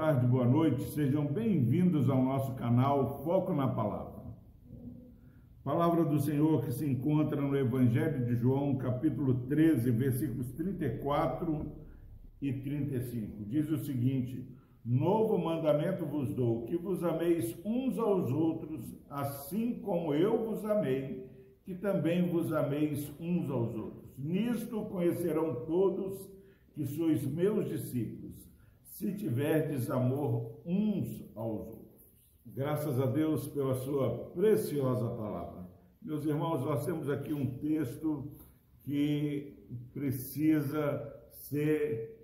tarde, boa noite, sejam bem-vindos ao nosso canal Foco na Palavra. Palavra do Senhor que se encontra no Evangelho de João, capítulo 13, versículos 34 e 35. Diz o seguinte: Novo mandamento vos dou, que vos ameis uns aos outros, assim como eu vos amei, que também vos ameis uns aos outros. Nisto conhecerão todos que sois meus discípulos se tiverdes amor uns aos outros. Graças a Deus pela sua preciosa palavra. Meus irmãos, nós temos aqui um texto que precisa ser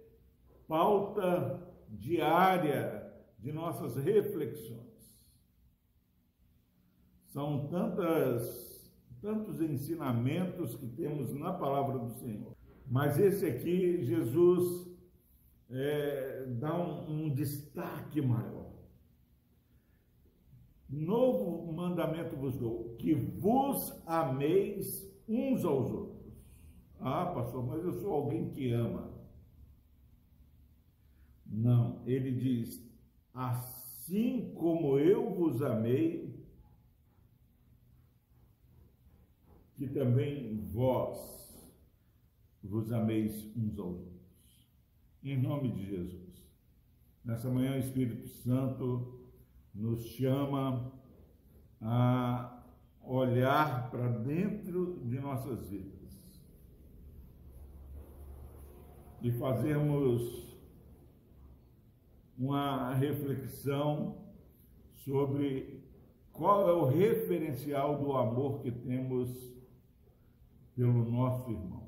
pauta diária de nossas reflexões. São tantas, tantos ensinamentos que temos na palavra do Senhor. Mas esse aqui, Jesus é, dá um, um destaque maior. Novo mandamento vos dou, que vos ameis uns aos outros. Ah, pastor, mas eu sou alguém que ama. Não, ele diz: assim como eu vos amei, que também vós vos ameis uns aos outros em nome de Jesus. Nessa manhã, o Espírito Santo nos chama a olhar para dentro de nossas vidas e fazermos uma reflexão sobre qual é o referencial do amor que temos pelo nosso irmão.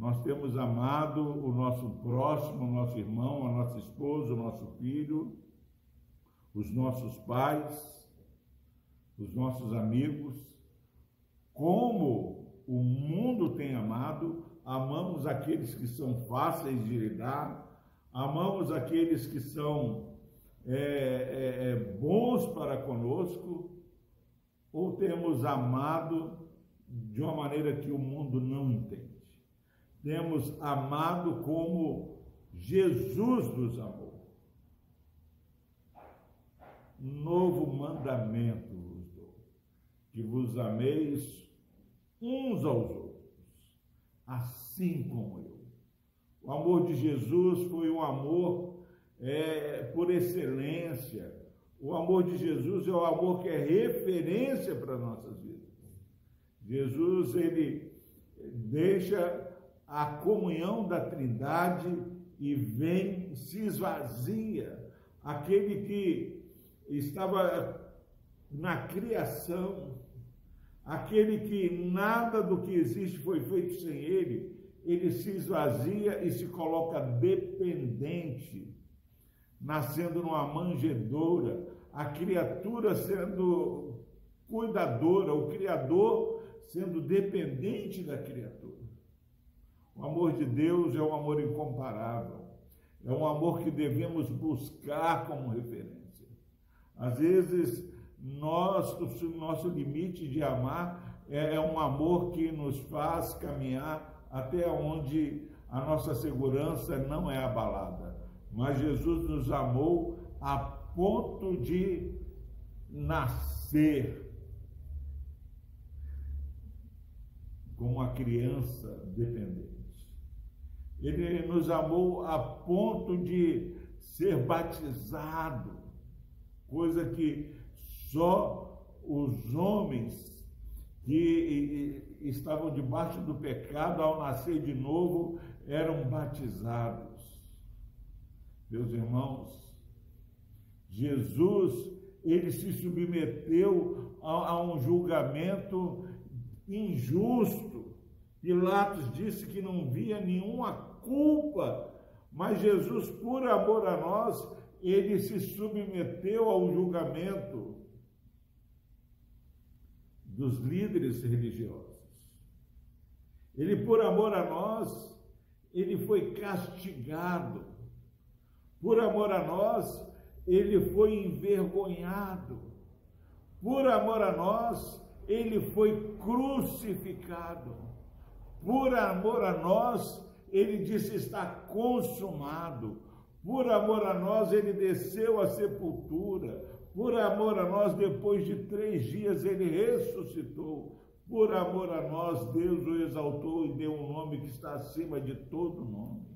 Nós temos amado o nosso próximo, o nosso irmão, a nossa esposa, o nosso filho, os nossos pais, os nossos amigos, como o mundo tem amado, amamos aqueles que são fáceis de lidar, amamos aqueles que são é, é, é, bons para conosco, ou temos amado de uma maneira que o mundo não entende temos amado como Jesus nos amou. Novo mandamento vos dou, que vos ameis uns aos outros, assim como eu. O amor de Jesus foi um amor é, por excelência. O amor de Jesus é o amor que é referência para nossas vidas. Jesus, ele deixa a comunhão da Trindade e vem, se esvazia. Aquele que estava na criação, aquele que nada do que existe foi feito sem ele, ele se esvazia e se coloca dependente, nascendo numa manjedoura, a criatura sendo cuidadora, o Criador sendo dependente da criatura. O amor de Deus é um amor incomparável. É um amor que devemos buscar como referência. Às vezes, nós, o nosso limite de amar é, é um amor que nos faz caminhar até onde a nossa segurança não é abalada. Mas Jesus nos amou a ponto de nascer como uma criança dependente. Ele nos amou a ponto de ser batizado, coisa que só os homens que estavam debaixo do pecado ao nascer de novo eram batizados. Meus irmãos, Jesus, ele se submeteu a, a um julgamento injusto. Pilatos disse que não via nenhuma culpa, mas Jesus, por amor a nós, ele se submeteu ao julgamento dos líderes religiosos. Ele, por amor a nós, ele foi castigado. Por amor a nós, ele foi envergonhado. Por amor a nós, ele foi crucificado. Por amor a nós, ele disse: está consumado. Por amor a nós, ele desceu à sepultura. Por amor a nós, depois de três dias, ele ressuscitou. Por amor a nós, Deus o exaltou e deu um nome que está acima de todo nome.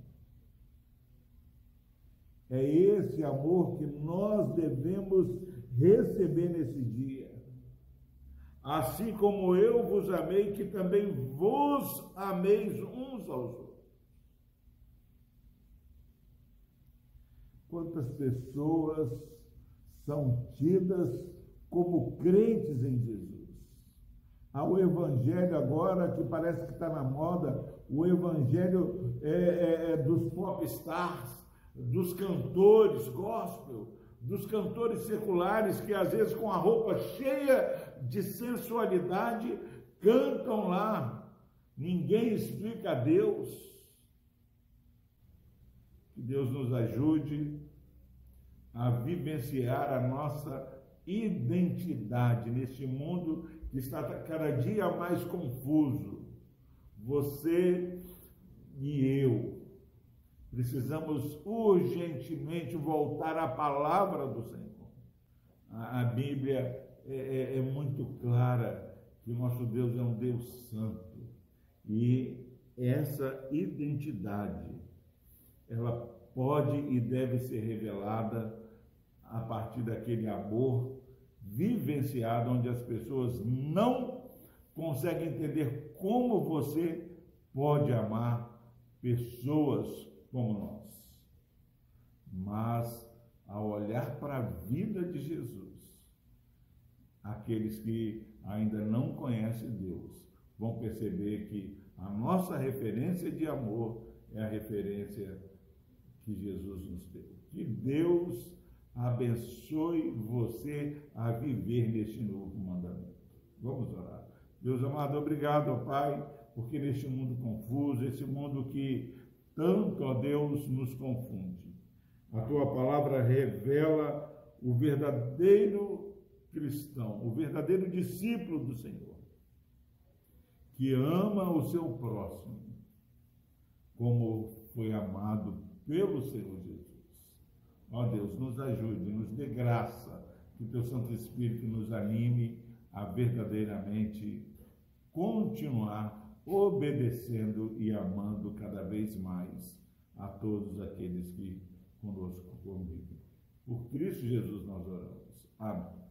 É esse amor que nós devemos receber nesse dia. Assim como eu vos amei, que também vos ameis uns aos outros. Quantas pessoas são tidas como crentes em Jesus? Há o evangelho agora que parece que está na moda, o evangelho é, é, é dos pop stars, dos cantores gospel, dos cantores seculares que às vezes com a roupa cheia de sensualidade cantam lá. Ninguém explica a Deus. Que Deus nos ajude a vivenciar a nossa identidade neste mundo que está cada dia mais confuso. Você e eu precisamos urgentemente voltar à palavra do Senhor. A, a Bíblia é, é, é muito clara que nosso Deus é um Deus santo e essa identidade ela pode e deve ser revelada a partir daquele amor vivenciado, onde as pessoas não conseguem entender como você pode amar pessoas como nós. Mas, ao olhar para a vida de Jesus, aqueles que ainda não conhecem Deus vão perceber que a nossa referência de amor é a referência que Jesus nos deu. Que Deus abençoe você a viver neste novo mandamento. Vamos orar. Deus amado, obrigado, Pai, porque neste mundo confuso, esse mundo que tanto, ó Deus, nos confunde. A tua palavra revela o verdadeiro cristão, o verdadeiro discípulo do Senhor, que ama o seu próximo, como foi amado pelo Senhor Jesus. Ó Deus, nos ajude, nos dê graça, que o teu Santo Espírito nos anime a verdadeiramente continuar obedecendo e amando cada vez mais a todos aqueles que conosco convivem. Por Cristo Jesus nós oramos. Amém.